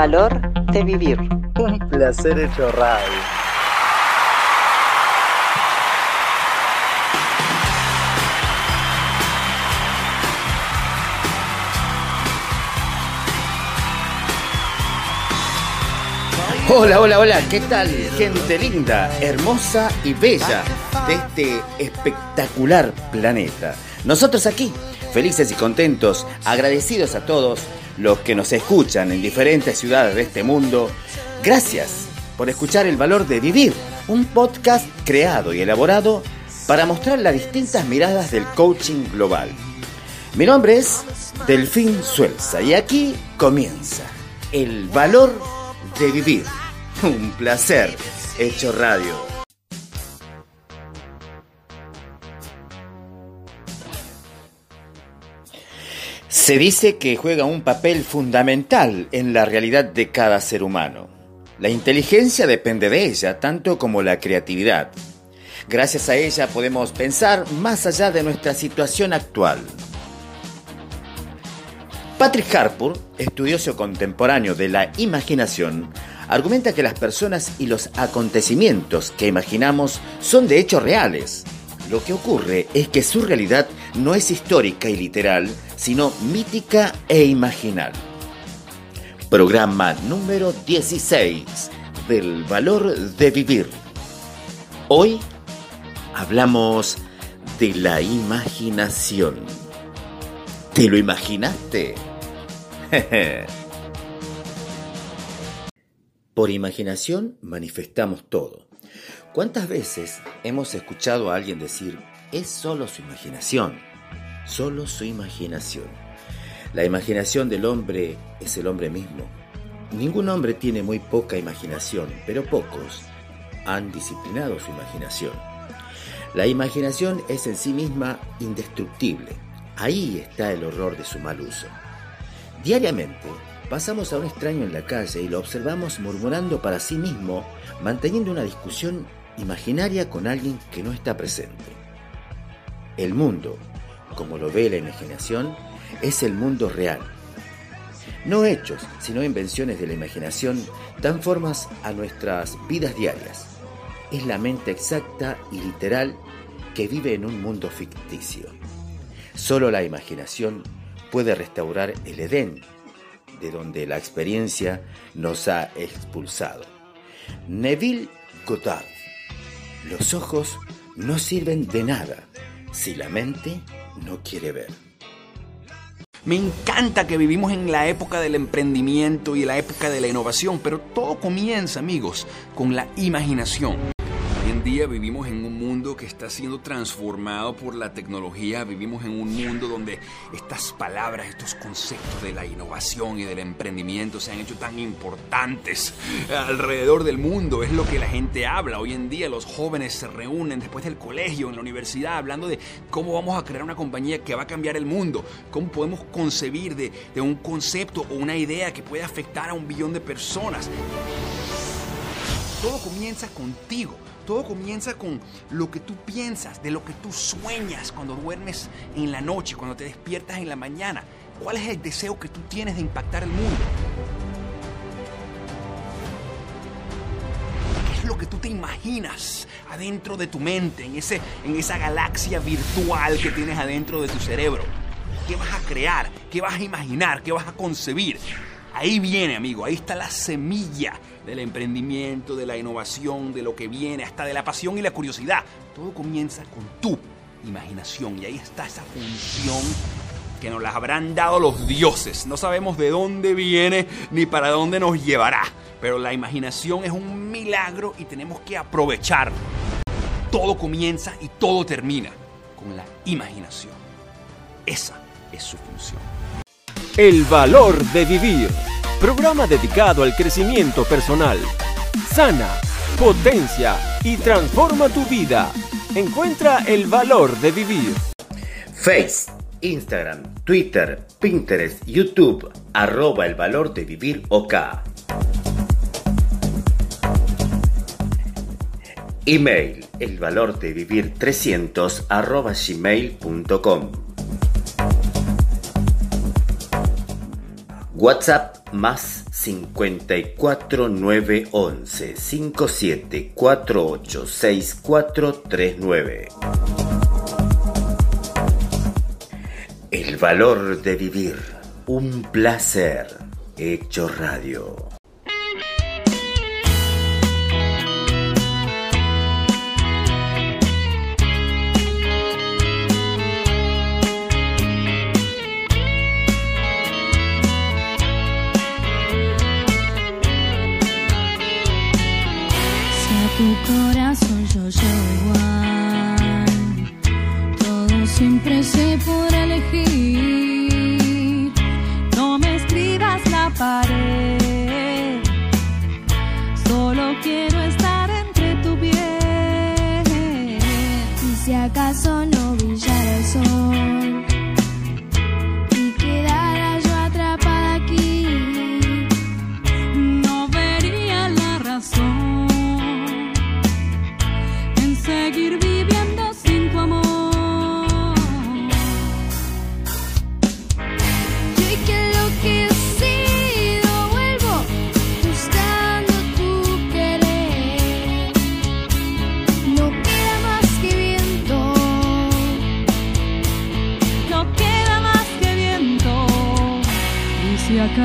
valor de vivir. Un placer hecho radio. Hola, hola, hola, ¿qué tal? Gente linda, hermosa y bella de este espectacular planeta. Nosotros aquí, felices y contentos, agradecidos a todos los que nos escuchan en diferentes ciudades de este mundo. Gracias por escuchar El Valor de Vivir, un podcast creado y elaborado para mostrar las distintas miradas del coaching global. Mi nombre es Delfín Suelza y aquí comienza El Valor de Vivir. Un placer hecho radio. Se dice que juega un papel fundamental en la realidad de cada ser humano. La inteligencia depende de ella, tanto como la creatividad. Gracias a ella podemos pensar más allá de nuestra situación actual. Patrick Harpur, estudioso contemporáneo de la imaginación, argumenta que las personas y los acontecimientos que imaginamos son de hechos reales. Lo que ocurre es que su realidad no es histórica y literal, sino mítica e imaginal. Programa número 16 del valor de vivir. Hoy hablamos de la imaginación. ¿Te lo imaginaste? Por imaginación manifestamos todo. ¿Cuántas veces hemos escuchado a alguien decir, es solo su imaginación? Solo su imaginación. La imaginación del hombre es el hombre mismo. Ningún hombre tiene muy poca imaginación, pero pocos han disciplinado su imaginación. La imaginación es en sí misma indestructible. Ahí está el horror de su mal uso. Diariamente pasamos a un extraño en la calle y lo observamos murmurando para sí mismo, manteniendo una discusión imaginaria con alguien que no está presente. El mundo, como lo ve la imaginación, es el mundo real. No hechos, sino invenciones de la imaginación dan formas a nuestras vidas diarias. Es la mente exacta y literal que vive en un mundo ficticio. Solo la imaginación puede restaurar el Edén, de donde la experiencia nos ha expulsado. Neville Goddard. Los ojos no sirven de nada si la mente no quiere ver. Me encanta que vivimos en la época del emprendimiento y la época de la innovación, pero todo comienza, amigos, con la imaginación día vivimos en un mundo que está siendo transformado por la tecnología, vivimos en un mundo donde estas palabras, estos conceptos de la innovación y del emprendimiento se han hecho tan importantes alrededor del mundo, es lo que la gente habla. Hoy en día los jóvenes se reúnen después del colegio, en la universidad, hablando de cómo vamos a crear una compañía que va a cambiar el mundo, cómo podemos concebir de, de un concepto o una idea que puede afectar a un billón de personas. Todo comienza contigo. Todo comienza con lo que tú piensas, de lo que tú sueñas cuando duermes en la noche, cuando te despiertas en la mañana. ¿Cuál es el deseo que tú tienes de impactar el mundo? ¿Qué es lo que tú te imaginas adentro de tu mente, en, ese, en esa galaxia virtual que tienes adentro de tu cerebro? ¿Qué vas a crear? ¿Qué vas a imaginar? ¿Qué vas a concebir? Ahí viene, amigo, ahí está la semilla del emprendimiento, de la innovación, de lo que viene, hasta de la pasión y la curiosidad. Todo comienza con tu imaginación y ahí está esa función que nos la habrán dado los dioses. No sabemos de dónde viene ni para dónde nos llevará, pero la imaginación es un milagro y tenemos que aprovechar. Todo comienza y todo termina con la imaginación. Esa es su función. El valor de vivir programa dedicado al crecimiento personal. Sana, potencia y transforma tu vida. Encuentra el valor de vivir. Face, Instagram, Twitter, Pinterest, YouTube, arroba el valor de vivir OK. Email, el valor de vivir 300 arroba gmail.com. WhatsApp más 54 911 57 48 6439. El valor de vivir. Un placer. Hecho radio. Tu corazón yo llevo igual, todo siempre se podrá elegir. No me escribas la pared, solo quiero estar entre tu piel. Y si acaso no brillara el sol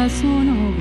si acaso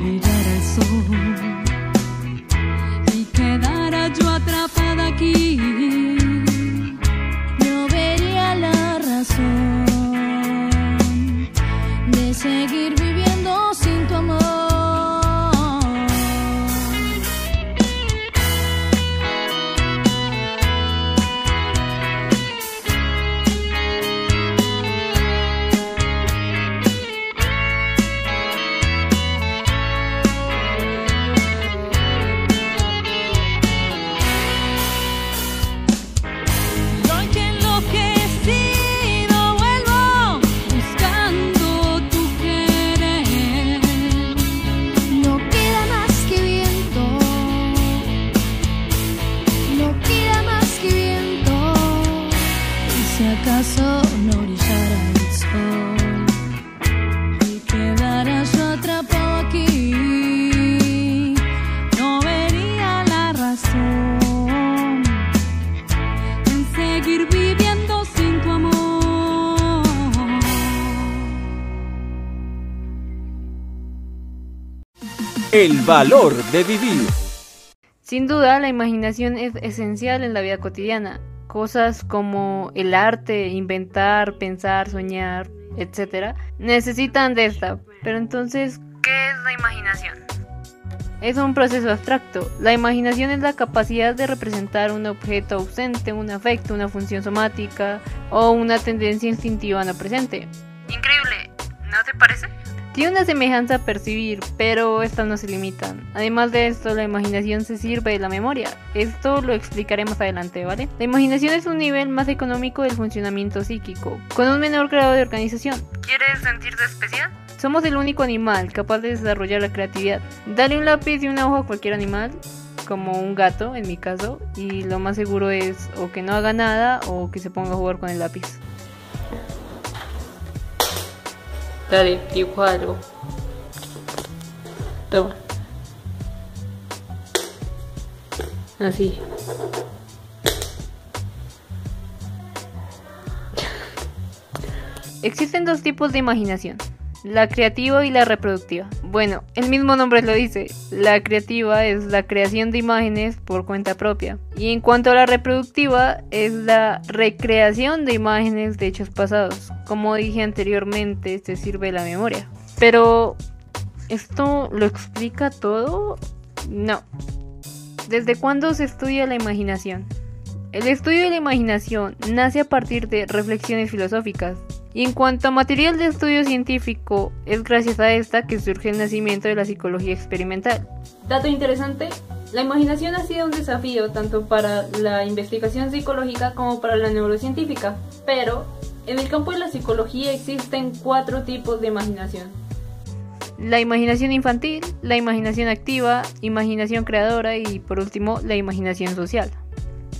valor de vivir. Sin duda, la imaginación es esencial en la vida cotidiana. Cosas como el arte, inventar, pensar, soñar, etc. necesitan de esta. Pero entonces, ¿qué es la imaginación? Es un proceso abstracto. La imaginación es la capacidad de representar un objeto ausente, un afecto, una función somática o una tendencia instintiva no presente. Increíble, ¿no te parece? Tiene una semejanza a percibir, pero estas no se limitan. Además de esto, la imaginación se sirve de la memoria. Esto lo explicaré más adelante, ¿vale? La imaginación es un nivel más económico del funcionamiento psíquico, con un menor grado de organización. ¿Quieres sentirte especial? Somos el único animal capaz de desarrollar la creatividad. Dale un lápiz y una hoja a cualquier animal, como un gato en mi caso, y lo más seguro es o que no haga nada o que se ponga a jugar con el lápiz. Dale, dibuja algo. Toma. Así. Existen dos tipos de imaginación, la creativa y la reproductiva. Bueno, el mismo nombre lo dice, la creativa es la creación de imágenes por cuenta propia. Y en cuanto a la reproductiva, es la recreación de imágenes de hechos pasados. Como dije anteriormente, se sirve la memoria. Pero, ¿esto lo explica todo? No. ¿Desde cuándo se estudia la imaginación? El estudio de la imaginación nace a partir de reflexiones filosóficas, y en cuanto a material de estudio científico, es gracias a esta que surge el nacimiento de la psicología experimental. Dato interesante, la imaginación ha sido un desafío tanto para la investigación psicológica como para la neurocientífica, pero en el campo de la psicología existen cuatro tipos de imaginación. La imaginación infantil, la imaginación activa, imaginación creadora y por último la imaginación social.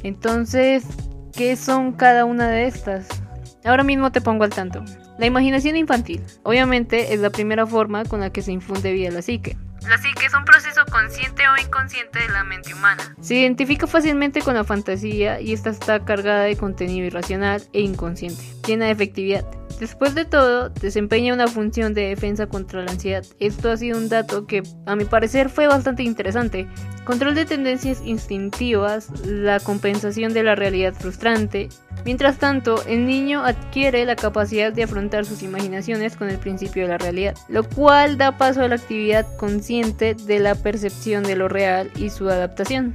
Entonces, ¿qué son cada una de estas? Ahora mismo te pongo al tanto. La imaginación infantil, obviamente, es la primera forma con la que se infunde vida la psique. La psique es un proceso consciente o inconsciente de la mente humana. Se identifica fácilmente con la fantasía y esta está cargada de contenido irracional e inconsciente, llena de efectividad. Después de todo, desempeña una función de defensa contra la ansiedad. Esto ha sido un dato que, a mi parecer, fue bastante interesante. Control de tendencias instintivas, la compensación de la realidad frustrante. Mientras tanto, el niño adquiere la capacidad de afrontar sus imaginaciones con el principio de la realidad, lo cual da paso a la actividad consciente de la percepción de lo real y su adaptación.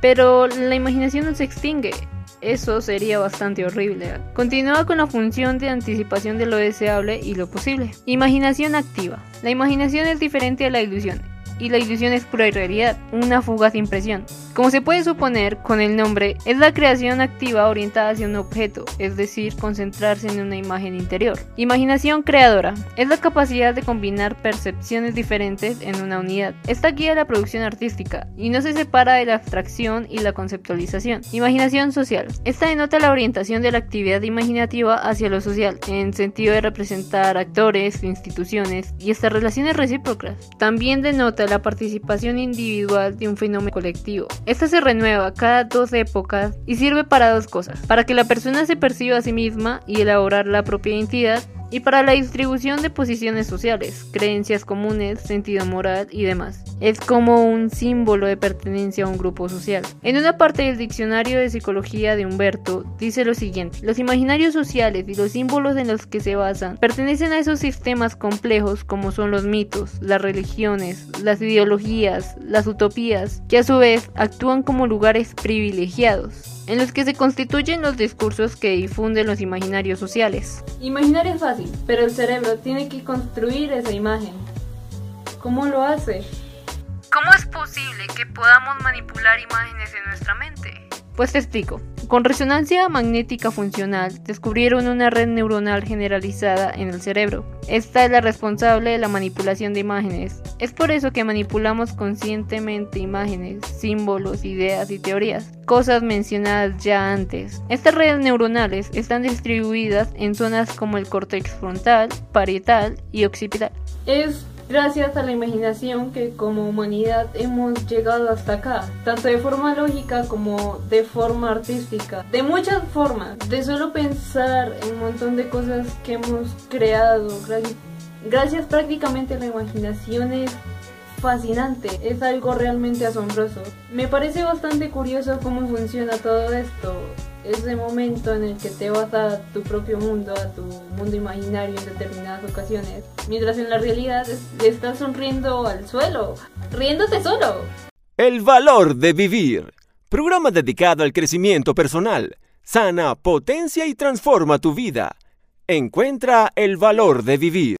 Pero la imaginación no se extingue, eso sería bastante horrible. Continúa con la función de anticipación de lo deseable y lo posible. Imaginación activa. La imaginación es diferente a la ilusión y la ilusión es pura realidad, una fugaz impresión. Como se puede suponer con el nombre, es la creación activa orientada hacia un objeto, es decir, concentrarse en una imagen interior. Imaginación creadora es la capacidad de combinar percepciones diferentes en una unidad. Esta guía la producción artística y no se separa de la abstracción y la conceptualización. Imaginación social. Esta denota la orientación de la actividad imaginativa hacia lo social, en sentido de representar actores, instituciones y estas relaciones recíprocas. También denota la participación individual de un fenómeno colectivo. Esta se renueva cada dos épocas y sirve para dos cosas, para que la persona se perciba a sí misma y elaborar la propia identidad y para la distribución de posiciones sociales, creencias comunes, sentido moral y demás. Es como un símbolo de pertenencia a un grupo social. En una parte del diccionario de psicología de Humberto dice lo siguiente, los imaginarios sociales y los símbolos en los que se basan pertenecen a esos sistemas complejos como son los mitos, las religiones, las ideologías, las utopías, que a su vez actúan como lugares privilegiados en los que se constituyen los discursos que difunden los imaginarios sociales. Imaginar es fácil, pero el cerebro tiene que construir esa imagen. ¿Cómo lo hace? ¿Cómo es posible que podamos manipular imágenes en nuestra mente? Pues te explico. Con resonancia magnética funcional descubrieron una red neuronal generalizada en el cerebro. Esta es la responsable de la manipulación de imágenes. Es por eso que manipulamos conscientemente imágenes, símbolos, ideas y teorías, cosas mencionadas ya antes. Estas redes neuronales están distribuidas en zonas como el córtex frontal, parietal y occipital. Gracias a la imaginación que como humanidad hemos llegado hasta acá, tanto de forma lógica como de forma artística, de muchas formas, de solo pensar en un montón de cosas que hemos creado, gracias, gracias prácticamente a la imaginación es fascinante, es algo realmente asombroso. Me parece bastante curioso cómo funciona todo esto ese momento en el que te vas a tu propio mundo, a tu mundo imaginario en determinadas ocasiones, mientras en la realidad le estás sonriendo al suelo, riéndote solo. El valor de vivir. Programa dedicado al crecimiento personal. Sana, potencia y transforma tu vida. Encuentra el valor de vivir.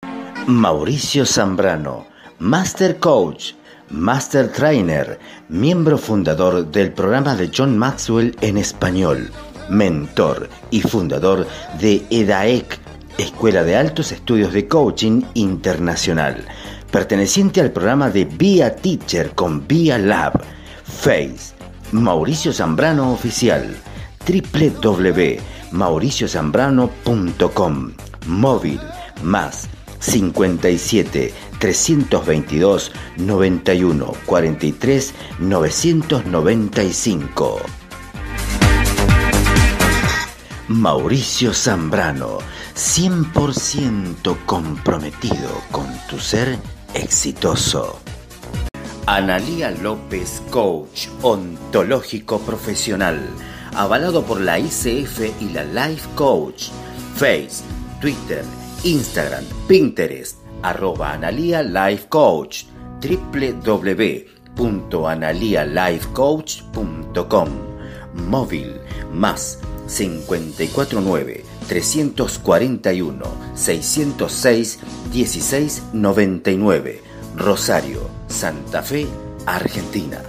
Mauricio Zambrano, Master Coach, Master Trainer, miembro fundador del programa de John Maxwell en español mentor y fundador de EDAEC, Escuela de Altos Estudios de Coaching Internacional, perteneciente al programa de Via Teacher con Via Lab, Face, Mauricio Zambrano Oficial, www.mauriciozambrano.com, móvil, más 57 322 91 43 995. Mauricio Zambrano, 100% comprometido con tu ser exitoso. Analía López, coach ontológico profesional, avalado por la ICF y la Life Coach. Face, Twitter, Instagram, Pinterest, arroba Analía Life Coach, www.analialifecoach.com. Móvil más 549 341 606 1699 Rosario, Santa Fe, Argentina.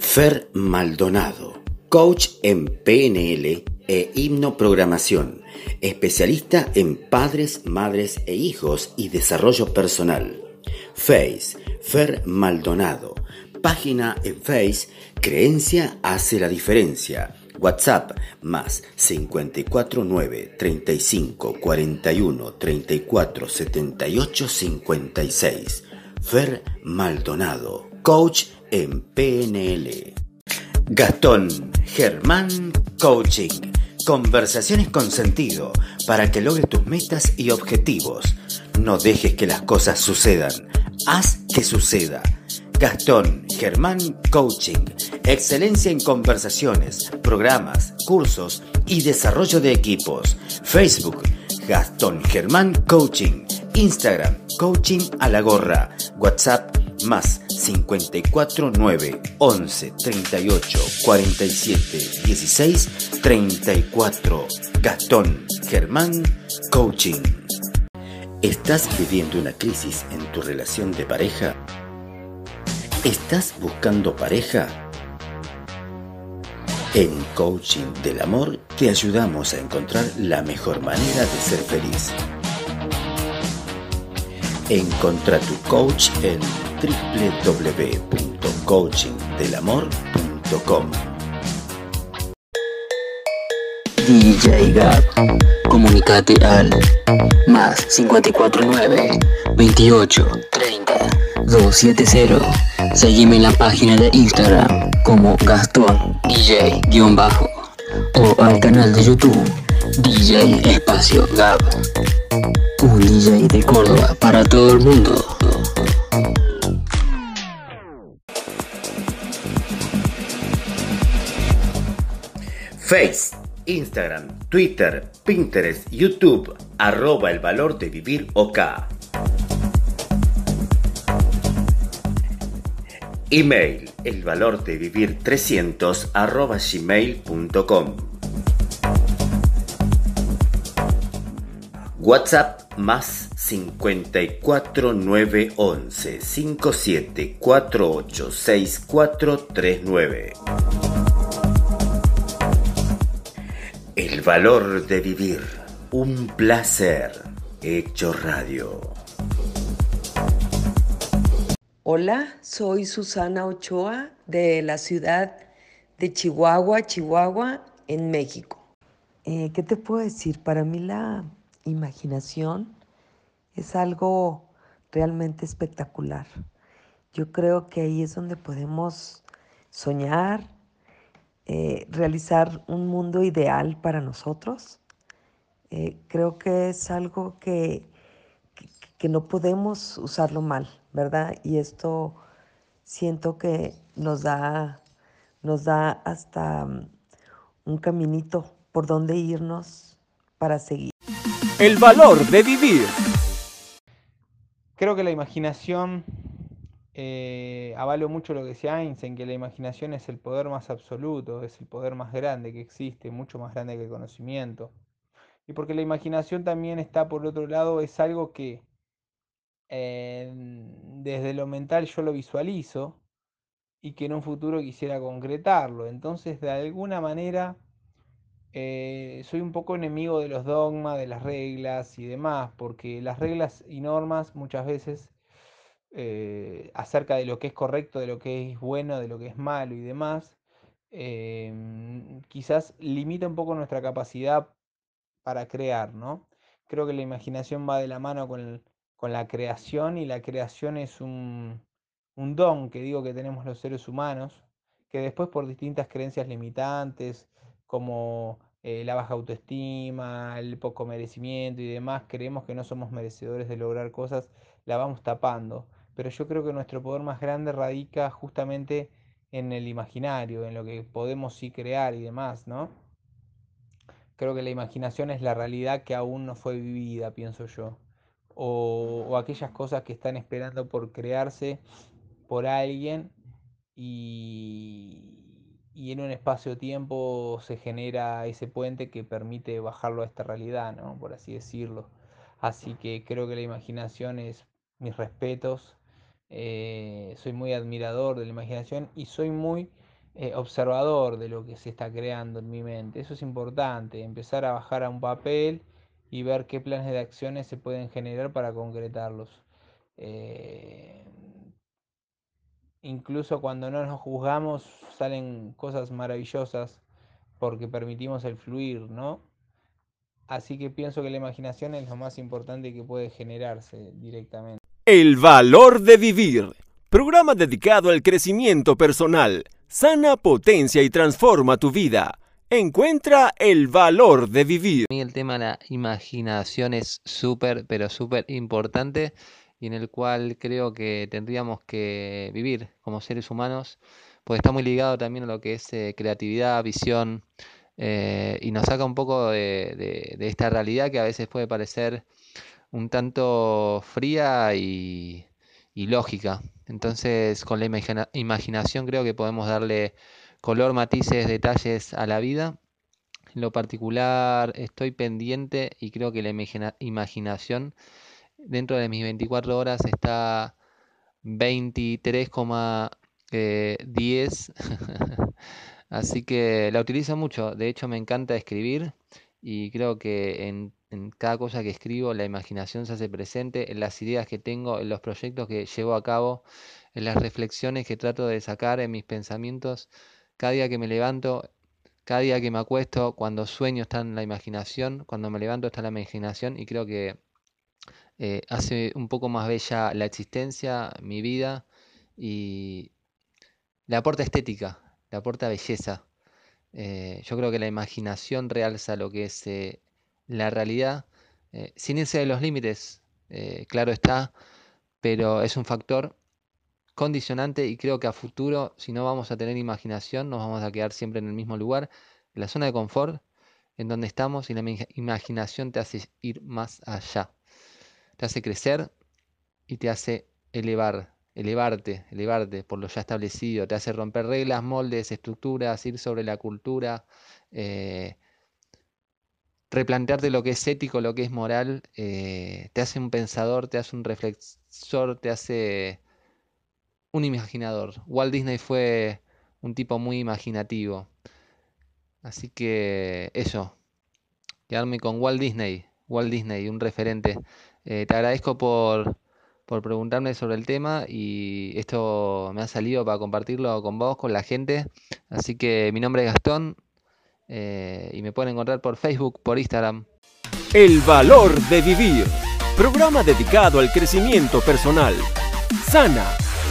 Fer Maldonado, coach en PNL e himnoprogramación, especialista en padres, madres e hijos y desarrollo personal. Face, Fer Maldonado, página en Face, Creencia hace la diferencia WhatsApp más 549 35 41 34 78 56. Fer Maldonado, coach en PNL. Gastón Germán Coaching. Conversaciones con sentido para que logres tus metas y objetivos. No dejes que las cosas sucedan. Haz que suceda. Gastón Germán Coaching. Excelencia en conversaciones, programas, cursos y desarrollo de equipos. Facebook Gastón Germán Coaching. Instagram Coaching a la gorra. WhatsApp más 54 9 11 38 47 16 34. Gastón Germán Coaching. ¿Estás viviendo una crisis en tu relación de pareja? ¿Estás buscando pareja? En Coaching del Amor te ayudamos a encontrar la mejor manera de ser feliz. Encontra tu coach en www.coachingdelamor.com. DJ Gab. Comunicate al más 549 28 30 270. Seguime en la página de Instagram como Gastón DJ-bajo o al canal de YouTube DJ Espacio Gab. Un DJ de Córdoba para todo el mundo. Face, Instagram, Twitter, Pinterest, YouTube, arroba el valor de vivir OK. Email, el valor de vivir 300 arroba gmail.com. WhatsApp más 54 911 57 48 6439. El valor de vivir. Un placer. Hecho radio. Hola, soy Susana Ochoa de la ciudad de Chihuahua, Chihuahua, en México. Eh, ¿Qué te puedo decir? Para mí la imaginación es algo realmente espectacular. Yo creo que ahí es donde podemos soñar, eh, realizar un mundo ideal para nosotros. Eh, creo que es algo que, que, no podemos usarlo mal, ¿verdad? Y esto siento que nos da, nos da hasta um, un caminito por donde irnos para seguir. El valor de vivir. Creo que la imaginación, eh, avalo mucho lo que decía Einstein, que la imaginación es el poder más absoluto, es el poder más grande que existe, mucho más grande que el conocimiento. Y porque la imaginación también está por otro lado, es algo que eh, desde lo mental yo lo visualizo y que en un futuro quisiera concretarlo. Entonces, de alguna manera, eh, soy un poco enemigo de los dogmas, de las reglas y demás, porque las reglas y normas muchas veces eh, acerca de lo que es correcto, de lo que es bueno, de lo que es malo y demás, quizás limita un poco nuestra capacidad para crear, ¿no? Creo que la imaginación va de la mano con, el- con la creación y la creación es un, un don que digo que tenemos los seres humanos, que después por distintas creencias limitantes, como eh, la baja autoestima, el poco merecimiento y demás, creemos que no somos merecedores de lograr cosas, la vamos tapando. Pero yo creo que nuestro poder más grande radica justamente en el imaginario, en lo que podemos sí crear y demás, ¿no? Creo que la imaginación es la realidad que aún no fue vivida, pienso yo. O, aquellas cosas que están esperando por crearse por alguien y, y en un espacio-tiempo se genera ese puente que permite bajarlo a esta realidad, ¿no? Por así decirlo. Así que creo que la imaginación es mis respetos. eh, soy muy admirador de la imaginación y soy muy eh, observador de lo que se está creando en mi mente. Eso es importante, empezar a bajar a un papel y ver qué planes de acciones se pueden generar para concretarlos. Eh, incluso cuando no nos juzgamos salen cosas maravillosas porque permitimos el fluir, ¿no? Así que pienso que la imaginación es lo más importante que puede generarse directamente. El valor de vivir. Programa dedicado al crecimiento personal. Sana, potencia y transforma tu vida. Encuentra el valor de vivir. A mí el tema de la imaginación es súper, pero súper importante y en el cual creo que tendríamos que vivir como seres humanos, porque está muy ligado también a lo que es eh, creatividad, visión, eh, y nos saca un poco de, esta realidad que a veces puede parecer un tanto fría y lógica. Entonces, con la imaginación creo que podemos darle color, matices, detalles a la vida. En lo particular, estoy pendiente y creo que la imaginación dentro de mis 24 horas está 23,10. Así que la utilizo mucho. De hecho, me encanta escribir y creo que en, cada cosa que escribo la imaginación se hace presente, en las ideas que tengo, en los proyectos que llevo a cabo, en las reflexiones que trato de sacar en mis pensamientos. Cada día que me levanto, cada día que me acuesto, cuando sueño está en la imaginación, cuando me levanto está en la imaginación y creo que eh, hace un poco más bella la existencia, mi vida y le aporta estética, le aporta belleza. Eh, yo creo que la imaginación realza lo que es eh, la realidad, sin irse de los límites, claro está, pero es un factor condicionante y creo que a futuro, si no vamos a tener imaginación, nos vamos a quedar siempre en el mismo lugar, en la zona de confort, en donde estamos y la imaginación te hace ir más allá, te hace crecer y te hace elevar elevarte, elevarte por lo ya establecido, te hace romper reglas, moldes, estructuras, ir sobre la cultura, eh, replantearte lo que es ético, lo que es moral, eh, te hace un pensador, te hace un reflexor, te hace un imaginador. Walt Disney fue un tipo muy imaginativo. Así que eso, quedarme con Walt Disney, Walt Disney, un referente. Eh, te agradezco por por preguntarme sobre el tema y esto me ha salido para compartirlo con vos, con la gente. Así que mi nombre es Gastón eh, y me pueden encontrar por Facebook, por Instagram. El valor de vivir. Programa dedicado al crecimiento personal. Sana,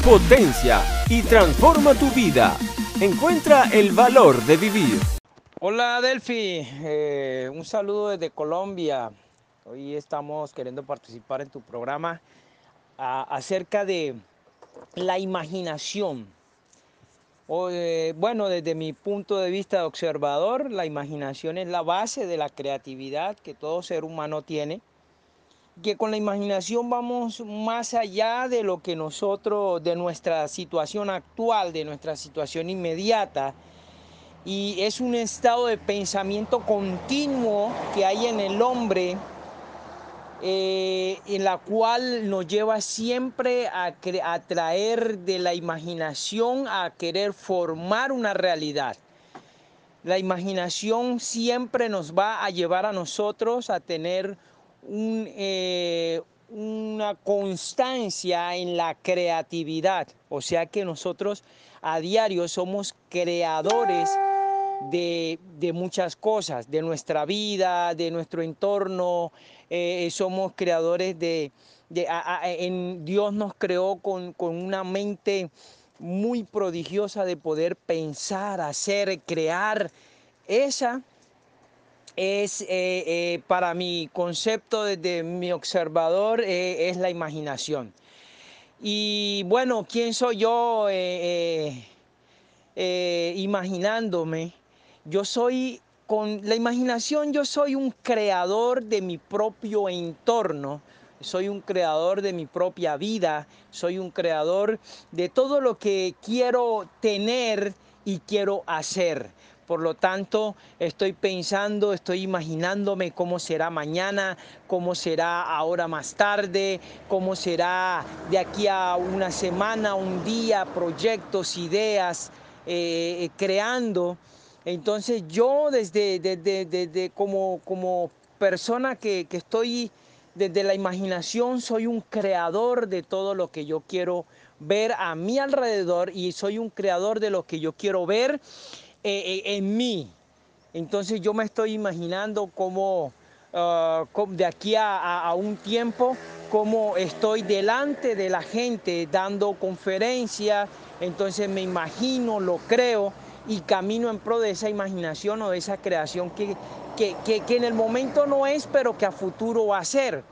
potencia y transforma tu vida. Encuentra el valor de vivir. Hola Delphi, eh, un saludo desde Colombia. Hoy estamos queriendo participar en tu programa acerca de la imaginación. Eh, bueno, desde mi punto de vista de observador, la imaginación es la base de la creatividad que todo ser humano tiene. Que con la imaginación vamos más allá de lo que nosotros, de nuestra situación actual, de nuestra situación inmediata. Y es un estado de pensamiento continuo que hay en el hombre eh, en la cual nos lleva siempre a, a traer de la imaginación a querer formar una realidad. La imaginación siempre nos va a llevar a nosotros a tener eh, una constancia en la creatividad. O sea que nosotros a diario somos creadores de, de muchas cosas, de nuestra vida, de nuestro entorno, eh, somos creadores de, en Dios nos creó con, una mente muy prodigiosa de poder pensar, hacer, crear. Esa es eh, eh, para mi concepto desde mi observador, es la imaginación. Y bueno, ¿quién soy yo imaginándome? Yo soy con la imaginación yo soy un creador de mi propio entorno, soy un creador de mi propia vida, soy un creador de todo lo que quiero tener y quiero hacer. Por lo tanto, estoy pensando, estoy imaginándome cómo será mañana, cómo será ahora más tarde, cómo será de aquí a una semana, un día, proyectos, ideas, eh, creando. Entonces yo desde, como, como, persona que, estoy desde la imaginación, soy un creador de todo lo que yo quiero ver a mi alrededor y soy un creador de lo que yo quiero ver eh, eh, en mí. Entonces yo me estoy imaginando cómo ah, de aquí a, un tiempo, cómo estoy delante de la gente dando conferencias, entonces me imagino, lo creo y camino en pro de esa imaginación o de esa creación que, que- que en el momento no es, pero que a futuro va a ser.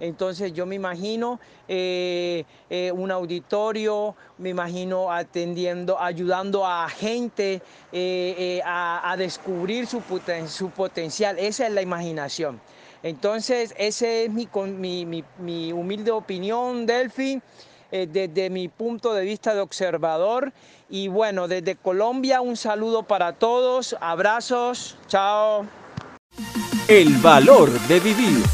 Entonces yo me imagino eh, eh, un auditorio, me imagino atendiendo, ayudando a gente eh, a, a descubrir su, poten- su potencial. Esa es la imaginación. Entonces, esa es mi, mi, mi- mi humilde opinión, Delphi, desde mi punto de vista de observador. Y bueno, desde Colombia un saludo para todos, abrazos, chao. El valor de vivir.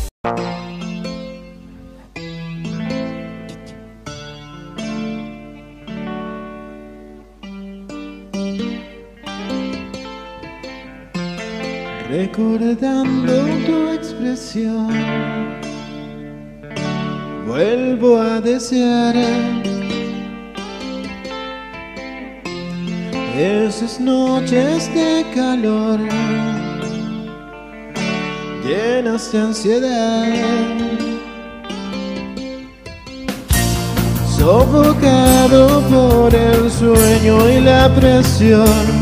Recordando tu expresión, vuelvo a desear esas noches de calor llenas de ansiedad, sofocado por el sueño y la presión.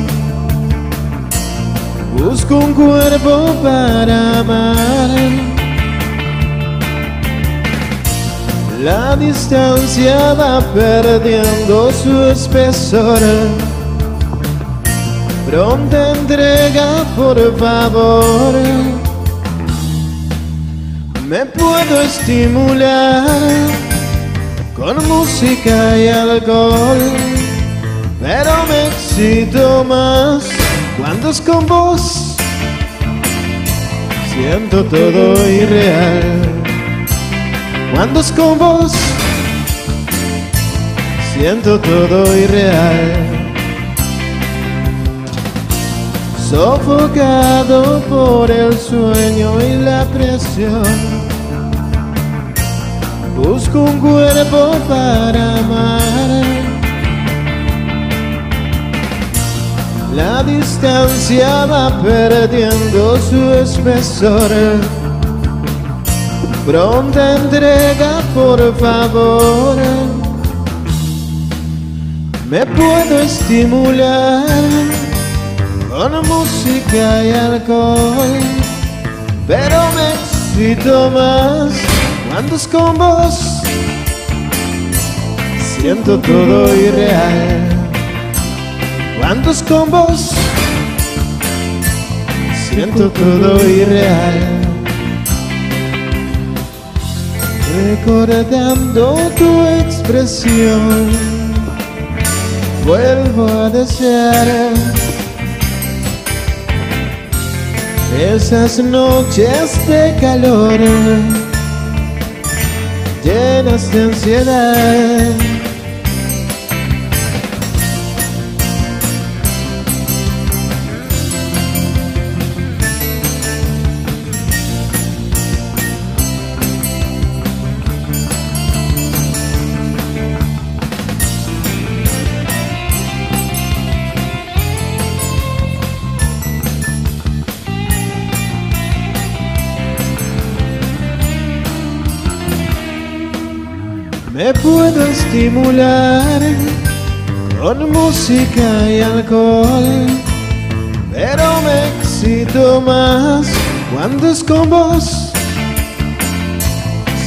Busco un cuerpo para amar. La distancia va perdiendo su espesor. Pronta entrega, por favor. Me puedo estimular con música y alcohol, pero me excito más cuando es con vos. Siento todo irreal. Cuando es con vos, siento todo irreal. Sofocado por el sueño y la presión. Busco un cuerpo para amar. La distancia va perdiendo su espesor. Pronta entrega, por favor. Me puedo estimular con música y alcohol, pero me excito más cuando es con vos. Siento todo irreal. Con vos, siento todo irreal. Recordando tu expresión, vuelvo a desear esas noches de calor llenas de ansiedad. Puedo estimular con música y alcohol, pero me excito más cuando es con vos.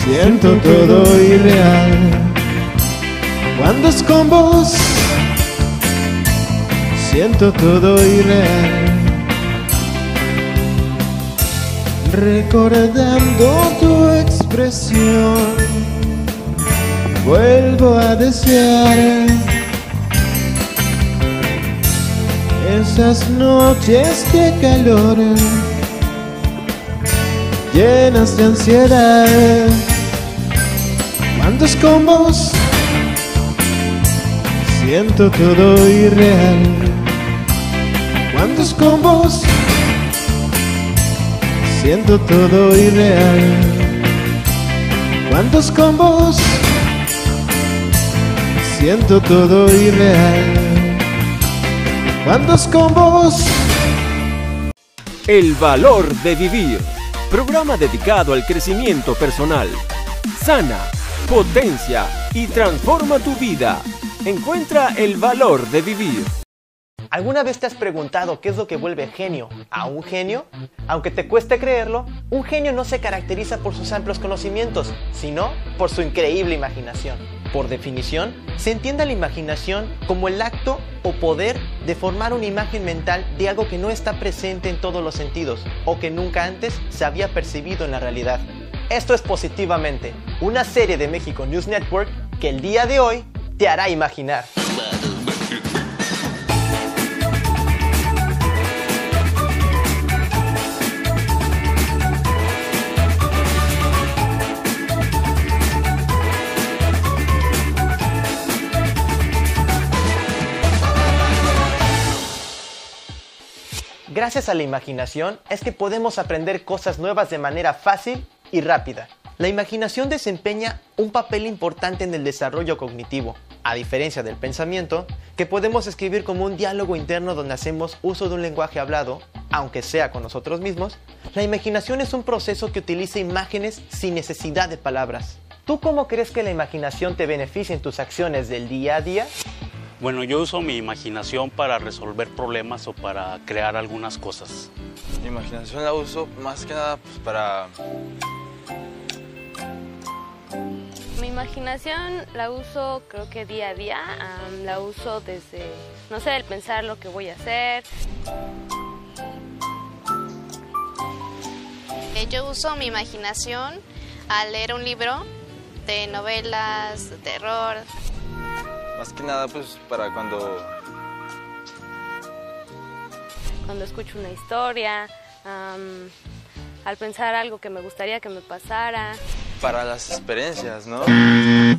Siento todo irreal cuando es con vos. Siento todo irreal. Recordando tu expresión vuelvo a desear esas noches de calor llenas de ansiedad. Cuando es con vos, siento todo irreal. Cuando es con vos, siento todo irreal. Cuando es con vos, siento todo irreal. Cuando es con vos, El valor de vivir. Programa dedicado al crecimiento personal. Sana, potencia y transforma tu vida. Encuentra el valor de vivir. ¿Alguna vez te has preguntado qué es lo que vuelve genio a un genio? Aunque te cueste creerlo, un genio no se caracteriza por sus amplios conocimientos, sino por su increíble imaginación. Por definición, se entiende la imaginación como el acto o poder de formar una imagen mental de algo que no está presente en todos los sentidos o que nunca antes se había percibido en la realidad. Esto es Positivamente, una serie de México News Network que el día de hoy te hará imaginar. Gracias a la imaginación es que podemos aprender cosas nuevas de manera fácil y rápida. La imaginación desempeña un papel importante en el desarrollo cognitivo, a diferencia del pensamiento, que podemos escribir como un diálogo interno donde hacemos uso de un lenguaje hablado, aunque sea con nosotros mismos, la imaginación es un proceso que utiliza imágenes sin necesidad de palabras. ¿Tú cómo crees que la imaginación te beneficia en tus acciones del día a día? Bueno, yo uso mi imaginación para resolver problemas o para crear algunas cosas. Mi imaginación la uso más que nada pues, para... Mi imaginación la uso creo que día a día, la uso desde, no sé, el pensar lo que voy a hacer. Eh, Yo uso mi imaginación al leer un libro de novelas, de terror. Más que nada pues para cuando... Cuando escucho una historia, al pensar algo que me gustaría que me pasara. Para las experiencias, ¿no?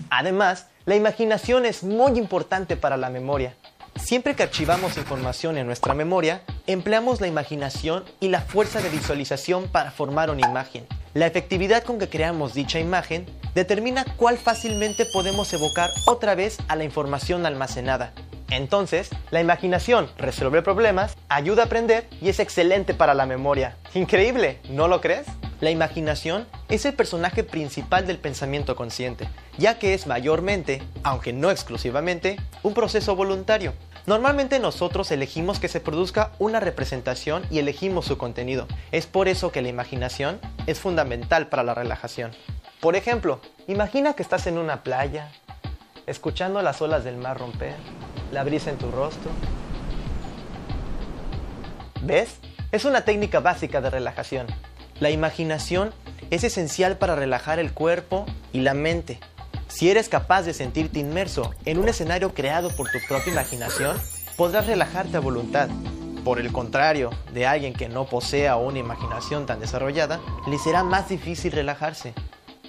Además, la imaginación es muy importante para la memoria. Siempre que archivamos información en nuestra memoria, empleamos la imaginación y la fuerza de visualización para formar una imagen. La efectividad con que creamos dicha imagen determina cuál fácilmente podemos evocar otra vez a la información almacenada. Entonces, la imaginación resuelve problemas, ayuda a aprender y es excelente para la memoria. Increíble, ¿no lo crees? La imaginación es el personaje principal del pensamiento consciente, ya que es mayormente, aunque no exclusivamente, un proceso voluntario. Normalmente nosotros elegimos que se produzca una representación y elegimos su contenido. Es por eso que la imaginación es fundamental para la relajación. Por ejemplo, imagina que estás en una playa, escuchando las olas del mar romper, la brisa en tu rostro. ¿Ves? Es una técnica básica de relajación. La imaginación es esencial para relajar el cuerpo y la mente. Si eres capaz de sentirte inmerso en un escenario creado por tu propia imaginación, podrás relajarte a voluntad. Por el contrario, de alguien que no posea una imaginación tan desarrollada, le será más difícil relajarse.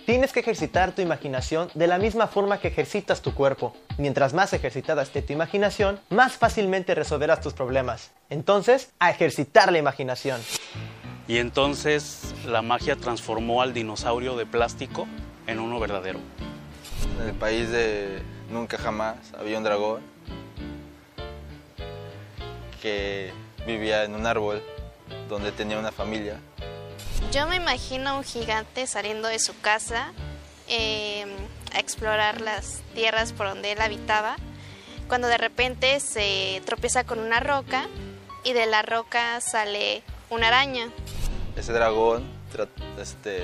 Tienes que ejercitar tu imaginación de la misma forma que ejercitas tu cuerpo. Mientras más ejercitada esté tu imaginación, más fácilmente resolverás tus problemas. Entonces, a ejercitar la imaginación. Y entonces la magia transformó al dinosaurio de plástico en uno verdadero. En el país de nunca jamás había un dragón que vivía en un árbol donde tenía una familia. Yo me imagino un gigante saliendo de su casa eh, a explorar las tierras por donde él habitaba, cuando de repente se tropieza con una roca y de la roca sale una araña. Ese dragón este,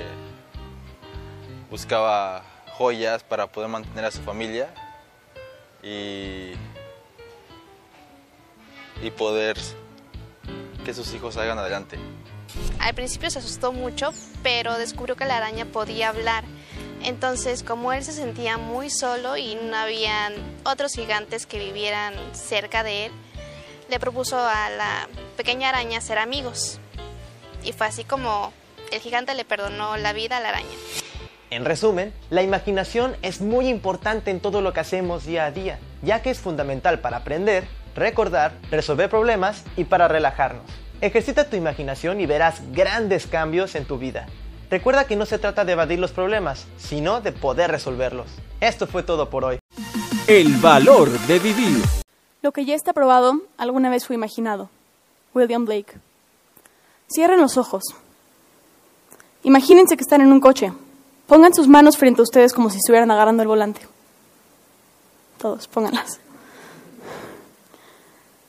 buscaba joyas para poder mantener a su familia y, y poder que sus hijos salgan adelante. Al principio se asustó mucho, pero descubrió que la araña podía hablar. Entonces, como él se sentía muy solo y no habían otros gigantes que vivieran cerca de él, le propuso a la pequeña araña ser amigos. Y fue así como el gigante le perdonó la vida a la araña. En resumen, la imaginación es muy importante en todo lo que hacemos día a día, ya que es fundamental para aprender, recordar, resolver problemas y para relajarnos. Ejercita tu imaginación y verás grandes cambios en tu vida. Recuerda que no se trata de evadir los problemas, sino de poder resolverlos. Esto fue todo por hoy. El valor de vivir. Lo que ya está probado alguna vez fue imaginado. William Blake. Cierren los ojos. Imagínense que están en un coche. Pongan sus manos frente a ustedes como si estuvieran agarrando el volante. Todos, pónganlas.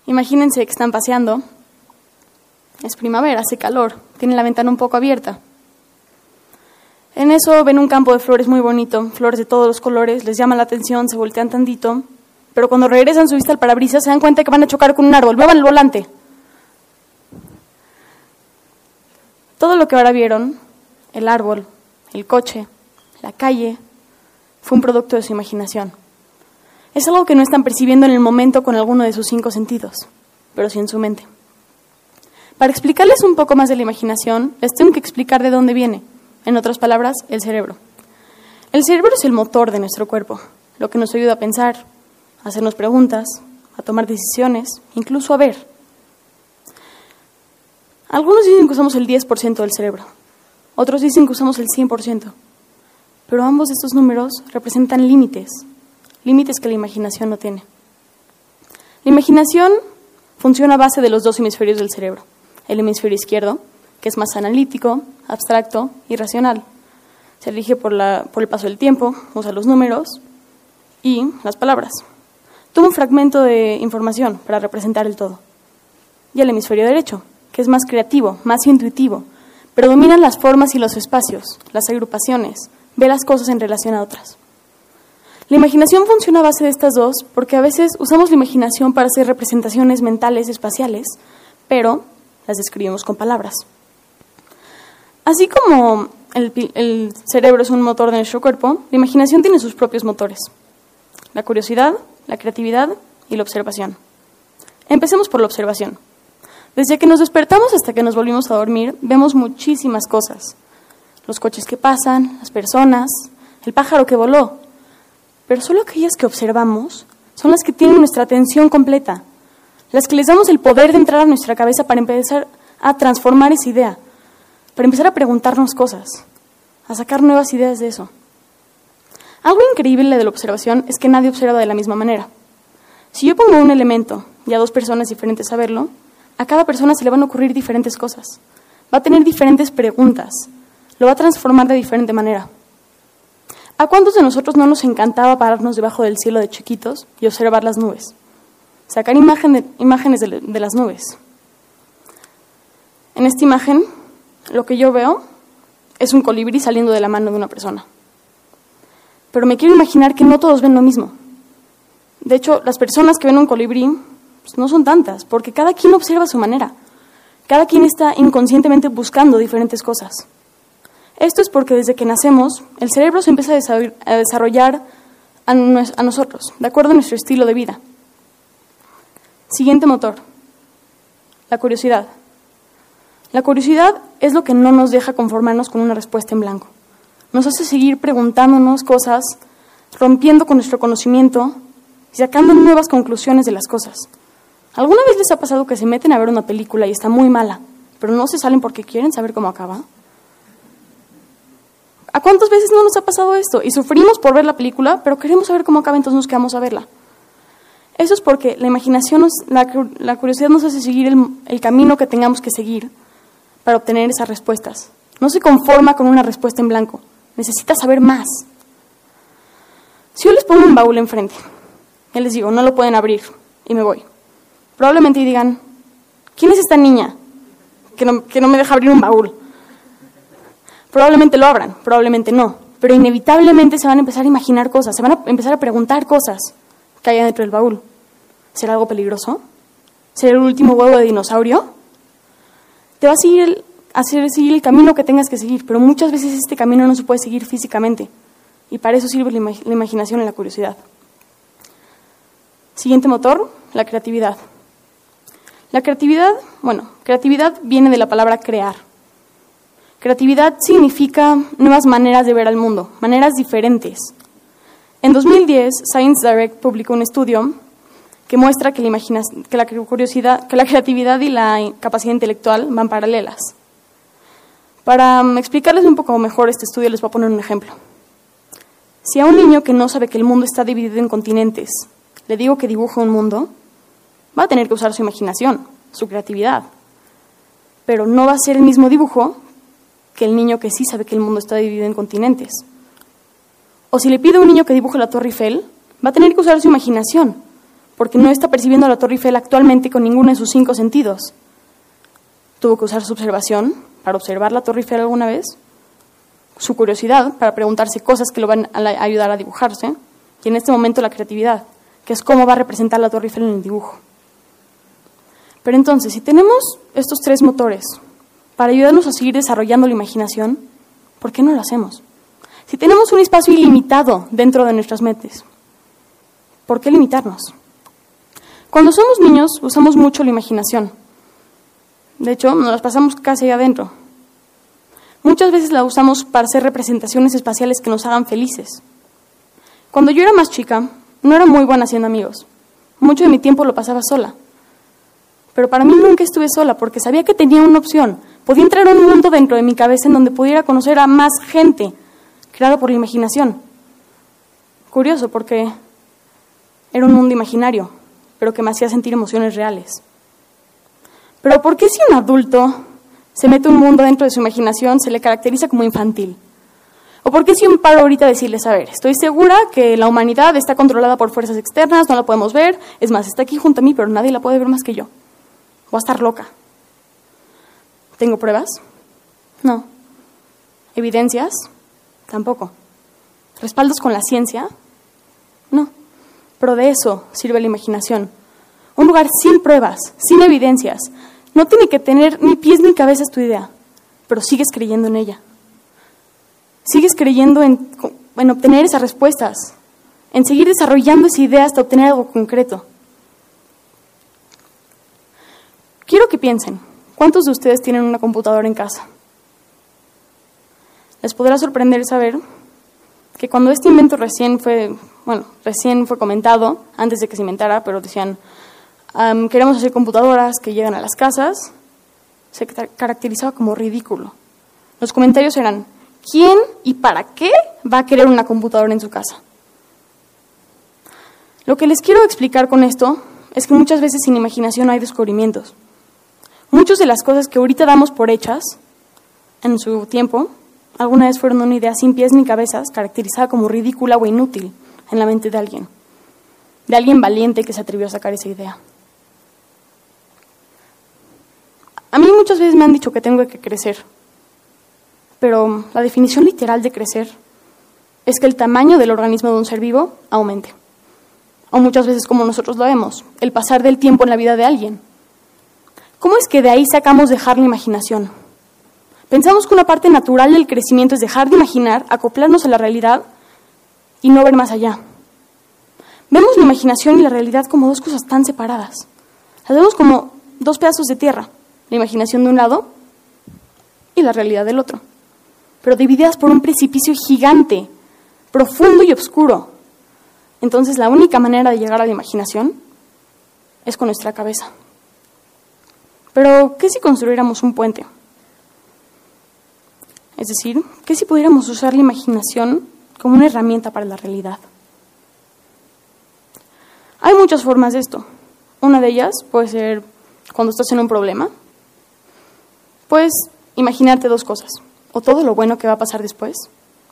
Imagínense que están paseando. Es primavera, hace calor, tienen la ventana un poco abierta. En eso ven un campo de flores muy bonito, flores de todos los colores, les llama la atención, se voltean tantito, pero cuando regresan su vista al parabrisas se dan cuenta que van a chocar con un árbol. Muevan el volante. Todo lo que ahora vieron, el árbol, el coche, la calle, fue un producto de su imaginación. Es algo que no están percibiendo en el momento con alguno de sus cinco sentidos, pero sí en su mente. Para explicarles un poco más de la imaginación, les tengo que explicar de dónde viene. En otras palabras, el cerebro. El cerebro es el motor de nuestro cuerpo, lo que nos ayuda a pensar, a hacernos preguntas, a tomar decisiones, incluso a ver. Algunos dicen que usamos el 10% del cerebro, otros dicen que usamos el 100%, pero ambos de estos números representan límites, límites que la imaginación no tiene. La imaginación funciona a base de los dos hemisferios del cerebro, el hemisferio izquierdo, que es más analítico, abstracto y racional. Se elige por, el paso del tiempo, usa los números y las palabras. Toma un fragmento de información para representar el todo. Y el hemisferio derecho, que es más creativo, más intuitivo, predominan las formas y los espacios, las agrupaciones, ve las cosas en relación a otras. La imaginación funciona a base de estas dos porque a veces usamos la imaginación para hacer representaciones mentales espaciales, pero las describimos con palabras. Así como el, cerebro es un motor de nuestro cuerpo, la imaginación tiene sus propios motores. La curiosidad, la creatividad y la observación. Empecemos por la observación. Desde que nos despertamos hasta que nos volvimos a dormir, vemos muchísimas cosas. Los coches que pasan, las personas, el pájaro que voló. Pero solo aquellas que observamos son las que tienen nuestra atención completa, las que les damos el poder de entrar a nuestra cabeza para empezar a transformar esa idea, para empezar a preguntarnos cosas, a sacar nuevas ideas de eso. Algo increíble de la observación es que nadie observa de la misma manera. Si yo pongo un elemento y a dos personas diferentes a verlo, a cada persona se le van a ocurrir diferentes cosas. Va a tener diferentes preguntas. Lo va a transformar de diferente manera. ¿A cuántos de nosotros no nos encantaba pararnos debajo del cielo de chiquitos y observar las nubes? Sacar imágenes de, de las nubes. En esta imagen, lo que yo veo es un colibrí saliendo de la mano de una persona. Pero me quiero imaginar que no todos ven lo mismo. De hecho, las personas que ven un colibrí pues, no son tantas, porque cada quien observa a su manera. Cada quien está inconscientemente buscando diferentes cosas. Esto es porque desde que nacemos, el cerebro se empieza a desarrollar a, a nosotros, de acuerdo a nuestro estilo de vida. Siguiente motor, la curiosidad. La curiosidad es lo que no nos deja conformarnos con una respuesta en blanco. Nos hace seguir preguntándonos cosas, rompiendo con nuestro conocimiento y sacando nuevas conclusiones de las cosas. ¿Alguna vez les ha pasado que se meten a ver una película y está muy mala, pero no se salen porque quieren saber cómo acaba? ¿A cuántas veces no nos ha pasado esto? Y sufrimos por ver la película, pero queremos saber cómo acaba, entonces nos quedamos a verla. Eso es porque la imaginación, nos, la, la, curiosidad nos hace seguir el, el camino que tengamos que seguir para obtener esas respuestas. No se conforma con una respuesta en blanco, necesita saber más. Si yo les pongo un baúl enfrente, y les digo, no lo pueden abrir, y me voy, probablemente digan, ¿quién es esta niña que no, que no me deja abrir un baúl? Probablemente lo abran, probablemente no, pero inevitablemente se van a empezar a imaginar cosas, se van a empezar a preguntar cosas que hay dentro del baúl. ¿Será algo peligroso? ¿Será el último huevo de dinosaurio? Te va a seguir el, seguir el camino que tengas que seguir, pero muchas veces este camino no se puede seguir físicamente, y para eso sirve la, la imaginación y la curiosidad. Siguiente motor, la creatividad. La creatividad, bueno, creatividad viene de la palabra crear. Creatividad significa nuevas maneras de ver al mundo, maneras diferentes. En 2010, Science Direct publicó un estudio que muestra que la, que la curiosidad, que la creatividad y la capacidad intelectual van paralelas. Para um, explicarles un poco mejor este estudio, les voy a poner un ejemplo. Si a un niño que no sabe que el mundo está dividido en continentes le digo que dibuje un mundo, va a tener que usar su imaginación, su creatividad. pero no va a ser el mismo dibujo que el niño que sí sabe que el mundo está dividido en continentes. O si le pide a un niño que dibuje la Torre Eiffel, va a tener que usar su imaginación, porque no está percibiendo la Torre Eiffel actualmente con ninguno de sus cinco sentidos. Tuvo que usar su observación para observar la Torre Eiffel alguna vez, su curiosidad para preguntarse cosas que lo van a ayudar a dibujarse, y en este momento la creatividad, que es cómo va a representar la Torre Eiffel en el dibujo. Pero entonces, si tenemos estos tres motores para ayudarnos a seguir desarrollando la imaginación, ¿por qué no lo hacemos? Si tenemos un espacio ilimitado dentro de nuestras mentes, ¿por qué limitarnos? Cuando somos niños usamos mucho la imaginación. De hecho, nos las pasamos casi adentro. Muchas veces la usamos para hacer representaciones espaciales que nos hagan felices. Cuando yo era más chica, no era muy buena haciendo amigos. Mucho de mi tiempo lo pasaba sola. Pero para mí nunca estuve sola porque sabía que tenía una opción. Podía entrar a un mundo dentro de mi cabeza en donde pudiera conocer a más gente, creado por la imaginación. Curioso porque era un mundo imaginario, pero que me hacía sentir emociones reales. Pero ¿por qué si un adulto se mete un mundo dentro de su imaginación se le caracteriza como infantil? ¿O por qué si un paro ahorita decirles, a ver, estoy segura que la humanidad está controlada por fuerzas externas, no la podemos ver, es más, está aquí junto a mí, pero nadie la puede ver más que yo? Voy a estar loca. ¿Tengo pruebas? No. ¿Evidencias? Tampoco. ¿Respaldos con la ciencia? No. Pero de eso sirve la imaginación. Un lugar sin pruebas, sin evidencias. No tiene que tener ni pies ni cabezas tu idea, pero sigues creyendo en ella. Sigues creyendo en, en obtener esas respuestas, en seguir desarrollando esa idea hasta obtener algo concreto. Quiero que piensen, ¿cuántos de ustedes tienen una computadora en casa? Les podrá sorprender saber que cuando este invento recién fue, bueno, recién fue comentado, antes de que se inventara, pero decían, queremos hacer computadoras que llegan a las casas, se caracterizaba como ridículo. Los comentarios eran, ¿quién y para qué va a querer una computadora en su casa? Lo que les quiero explicar con esto es que muchas veces sin imaginación hay descubrimientos. Muchas de las cosas que ahorita damos por hechas en su tiempo, alguna vez fueron una idea sin pies ni cabezas, caracterizada como ridícula o inútil en la mente de alguien, de alguien valiente que se atrevió a sacar esa idea. A mí muchas veces me han dicho que tengo que crecer, pero la definición literal de crecer es que el tamaño del organismo de un ser vivo aumente. O muchas veces como nosotros lo vemos, el pasar del tiempo en la vida de alguien. ¿Cómo es que de ahí sacamos dejar la imaginación? Pensamos que una parte natural del crecimiento es dejar de imaginar, acoplarnos a la realidad y no ver más allá. Vemos la imaginación y la realidad como dos cosas tan separadas. Las vemos como dos pedazos de tierra, la imaginación de un lado y la realidad del otro, pero divididas por un precipicio gigante, profundo y oscuro. Entonces la única manera de llegar a la imaginación es con nuestra cabeza. Pero, ¿qué si construyéramos un puente? Es decir, ¿qué si pudiéramos usar la imaginación como una herramienta para la realidad? Hay muchas formas de esto. Una de ellas puede ser cuando estás en un problema. Puedes imaginarte dos cosas, o todo lo bueno que va a pasar después,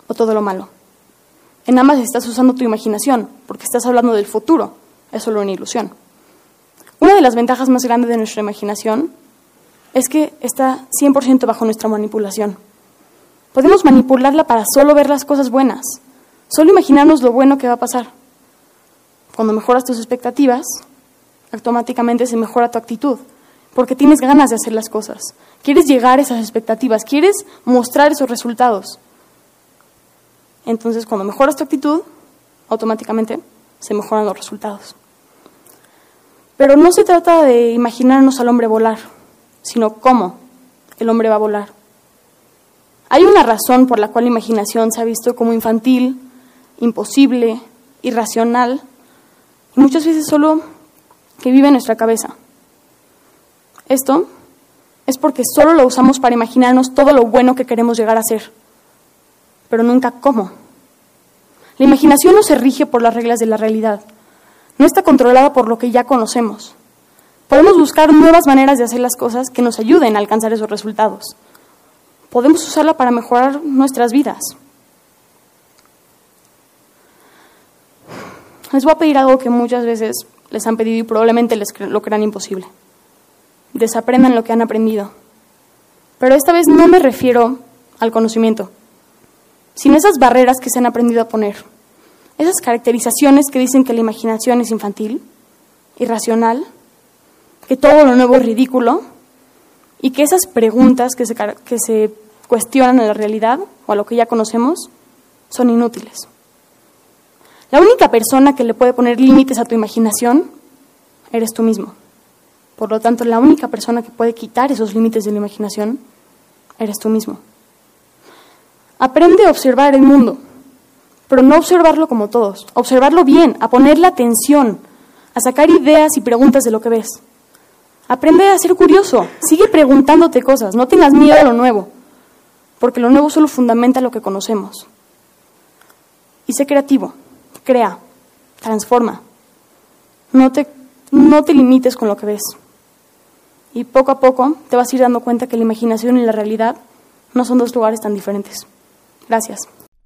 o todo lo malo. En ambas estás usando tu imaginación, porque estás hablando del futuro, es solo una ilusión. Una de las ventajas más grandes de nuestra imaginación es que está 100% bajo nuestra manipulación. Podemos manipularla para solo ver las cosas buenas, solo imaginarnos lo bueno que va a pasar. Cuando mejoras tus expectativas, automáticamente se mejora tu actitud, porque tienes ganas de hacer las cosas, quieres llegar a esas expectativas, quieres mostrar esos resultados. Entonces, cuando mejoras tu actitud, automáticamente se mejoran los resultados. Pero no se trata de imaginarnos al hombre volar, sino cómo el hombre va a volar. Hay una razón por la cual la imaginación se ha visto como infantil, imposible, irracional, y muchas veces solo que vive en nuestra cabeza. Esto es porque solo lo usamos para imaginarnos todo lo bueno que queremos llegar a ser, pero nunca cómo. La imaginación no se rige por las reglas de la realidad, no está controlada por lo que ya conocemos. Podemos buscar nuevas maneras de hacer las cosas que nos ayuden a alcanzar esos resultados. Podemos usarla para mejorar nuestras vidas. Les voy a pedir algo que muchas veces les han pedido y probablemente les lo crean imposible. Desaprendan lo que han aprendido. Pero esta vez no me refiero al conocimiento, sino esas barreras que se han aprendido a poner. Esas caracterizaciones que dicen que la imaginación es infantil, irracional, que todo lo nuevo es ridículo y que esas preguntas que se, que se cuestionan a la realidad o a lo que ya conocemos son inútiles. La única persona que le puede poner límites a tu imaginación eres tú mismo. Por lo tanto, la única persona que puede quitar esos límites de la imaginación eres tú mismo. Aprende a observar el mundo, pero no observarlo como todos, observarlo bien, a ponerle atención, a sacar ideas y preguntas de lo que ves. Aprende a ser curioso, sigue preguntándote cosas, no tengas miedo a lo nuevo, porque lo nuevo solo fundamenta lo que conocemos. Y sé creativo, crea, transforma. No te, no te limites con lo que ves. Y poco a poco te vas a ir dando cuenta que la imaginación y la realidad no son dos lugares tan diferentes. Gracias.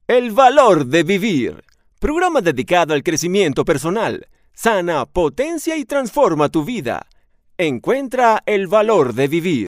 El valor de vivir. Programa dedicado al crecimiento personal. Sana, potencia y transforma tu vida. Encuentra el valor de vivir.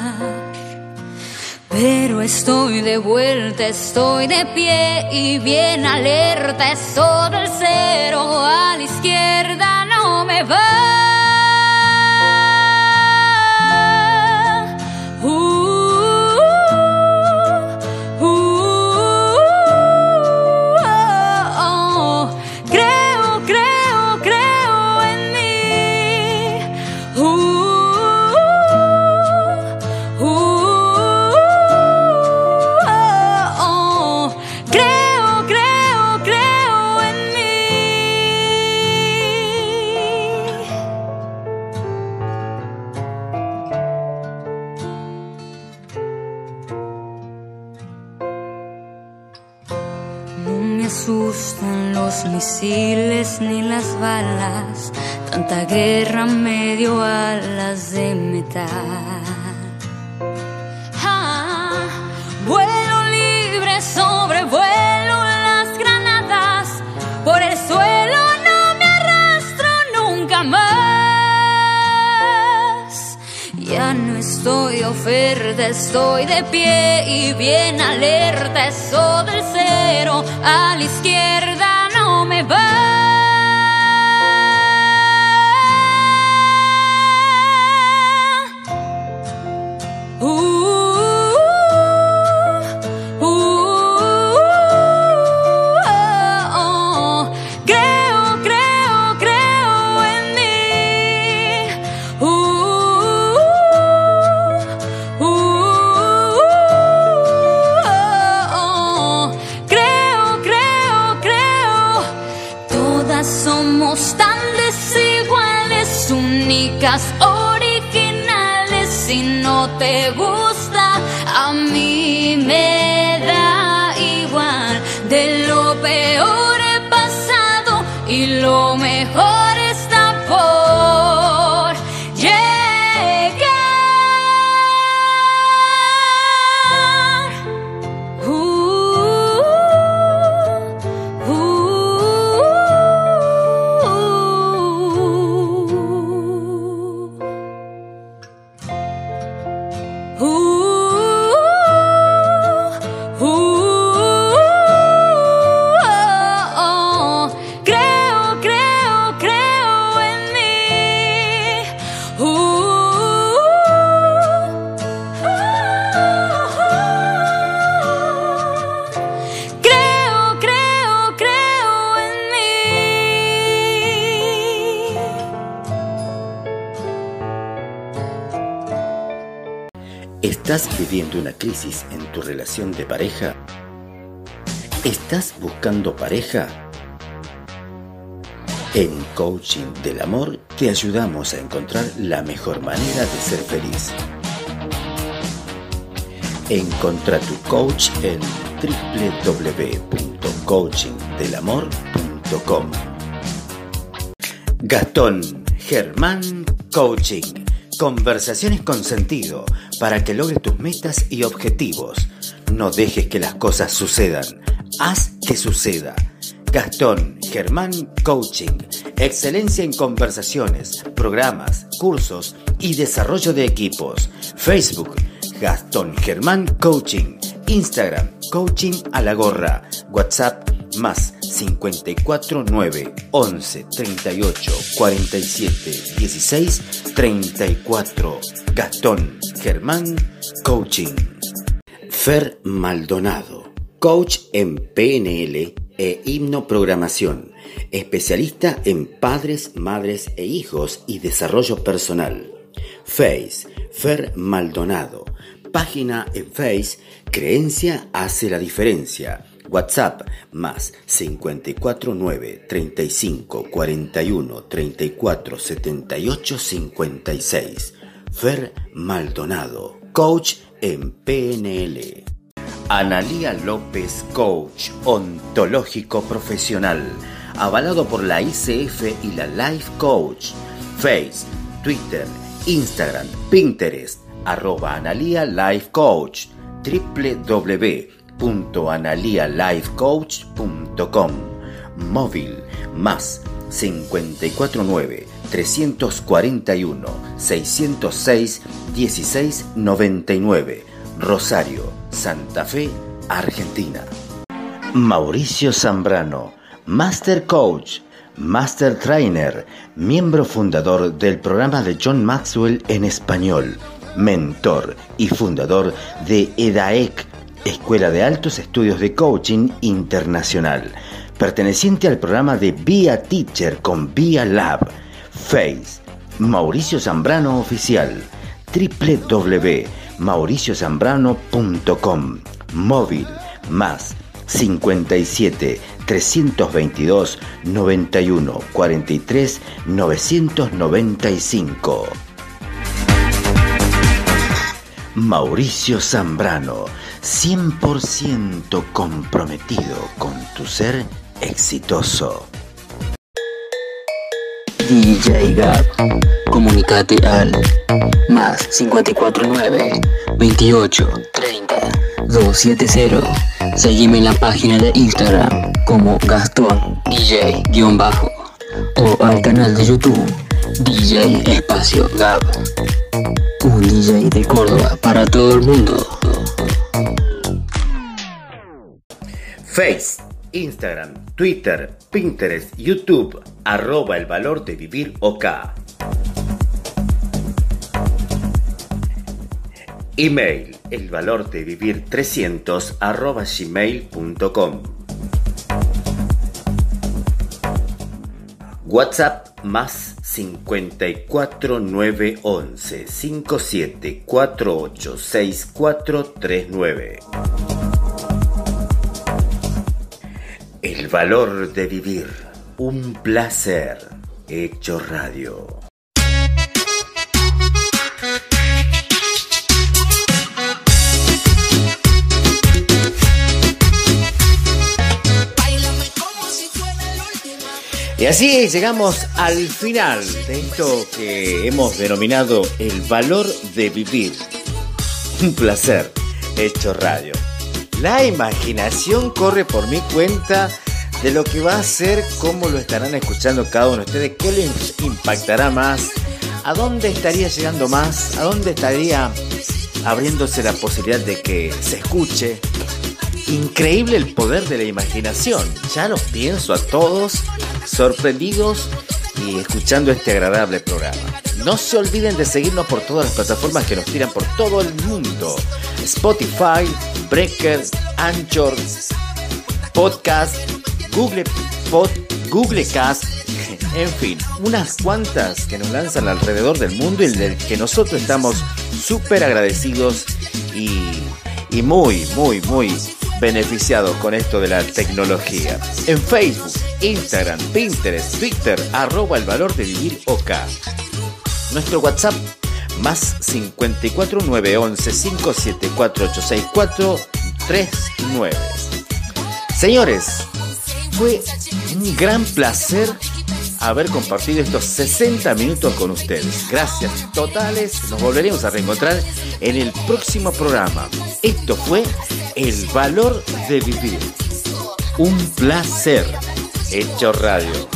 Pero estoy de vuelta, estoy de pie y bien alerta. Es todo el cero a la izquierda, no me va. Asustan los misiles ni las balas, tanta guerra me dio alas de metal. Ah, vuelo libre, sobrevuelo las granadas, por el suelo no me arrastro nunca más. Ya no estoy oferta, estoy de pie y bien alerta, eso del cero a la izquierda no me va. Una crisis en tu relación de pareja? ¿Estás buscando pareja? En Coaching del Amor te ayudamos a encontrar la mejor manera de ser feliz. Encontra tu coach en www.coachingdelamor.com. Gastón Germán Coaching. Conversaciones con sentido para que logres tus metas y objetivos. No dejes que las cosas sucedan. Haz que suceda. Gastón Germán Coaching. Excelencia en conversaciones, programas, cursos y desarrollo de equipos. Facebook Gastón Germán Coaching. Instagram Coaching a la gorra. WhatsApp más 54 9 11 38 47 16 34. Gastón Germán Coaching. Fer Maldonado, coach en PNL e hipnoprogramación, especialista en padres, madres e hijos y desarrollo personal. Face, Fer Maldonado. Página en Face, Creencia hace la diferencia. WhatsApp más 549 35 41 34 78 56. Fer Maldonado, coach en PNL. Analía López, coach ontológico profesional, avalado por la ICF y la Life Coach. Face, Twitter, Instagram, Pinterest, arroba Analía Life Coach, www.analialifecoach.com, móvil más 549 341 606 1699, Rosario, Santa Fe, Argentina. Mauricio Zambrano, Master Coach, Master Trainer, miembro fundador del programa de John Maxwell en español, mentor y fundador de EDAEC, Escuela de Altos Estudios de Coaching Internacional, perteneciente al programa de Via Teacher con Via Lab, Face, Mauricio Zambrano Oficial, www.mauriciozambrano.com, móvil más 57 322 91 43 995. Mauricio Zambrano, 100% comprometido con tu ser exitoso. DJ Gab. Comunicate al más 549 28 30 270. Seguime en la página de Instagram como Gastón DJ-bajo o al canal de YouTube DJ Espacio Gab. Un DJ de Córdoba para todo el mundo. Face, Instagram, Twitter, Pinterest, YouTube, arroba el valor de vivir OK. Email, el valor de vivir 300 arroba gmail.com. WhatsApp más 54 911 El valor de vivir. Un placer. Hecho radio. Y así llegamos al final de esto que hemos denominado el valor de vivir. Un placer, hecho radio. La imaginación corre por mi cuenta de lo que va a ser, cómo lo estarán escuchando cada uno de ustedes, qué les impactará más, a dónde estaría llegando más, a dónde estaría abriéndose la posibilidad de que se escuche. Increíble el poder de la imaginación. Ya los pienso a todos sorprendidos y escuchando este agradable programa. No se olviden de seguirnos por todas las plataformas que nos tiran por todo el mundo. Spotify, Breaker, Anchor, Podcast, Google Pod, Google Cast, en fin, unas cuantas que nos lanzan alrededor del mundo y del que nosotros estamos súper agradecidos y, y muy, muy, muy beneficiados con esto de la tecnología. En Facebook, Instagram, Pinterest, Twitter, arroba el valor de vivir OK. Nuestro WhatsApp más 54 911 574 864 39. Señores, fue un gran placer haber compartido estos 60 minutos con ustedes. Gracias totales. Nos volveremos a reencontrar en el próximo programa. Esto fue El valor de vivir. Un placer. Hecho radio.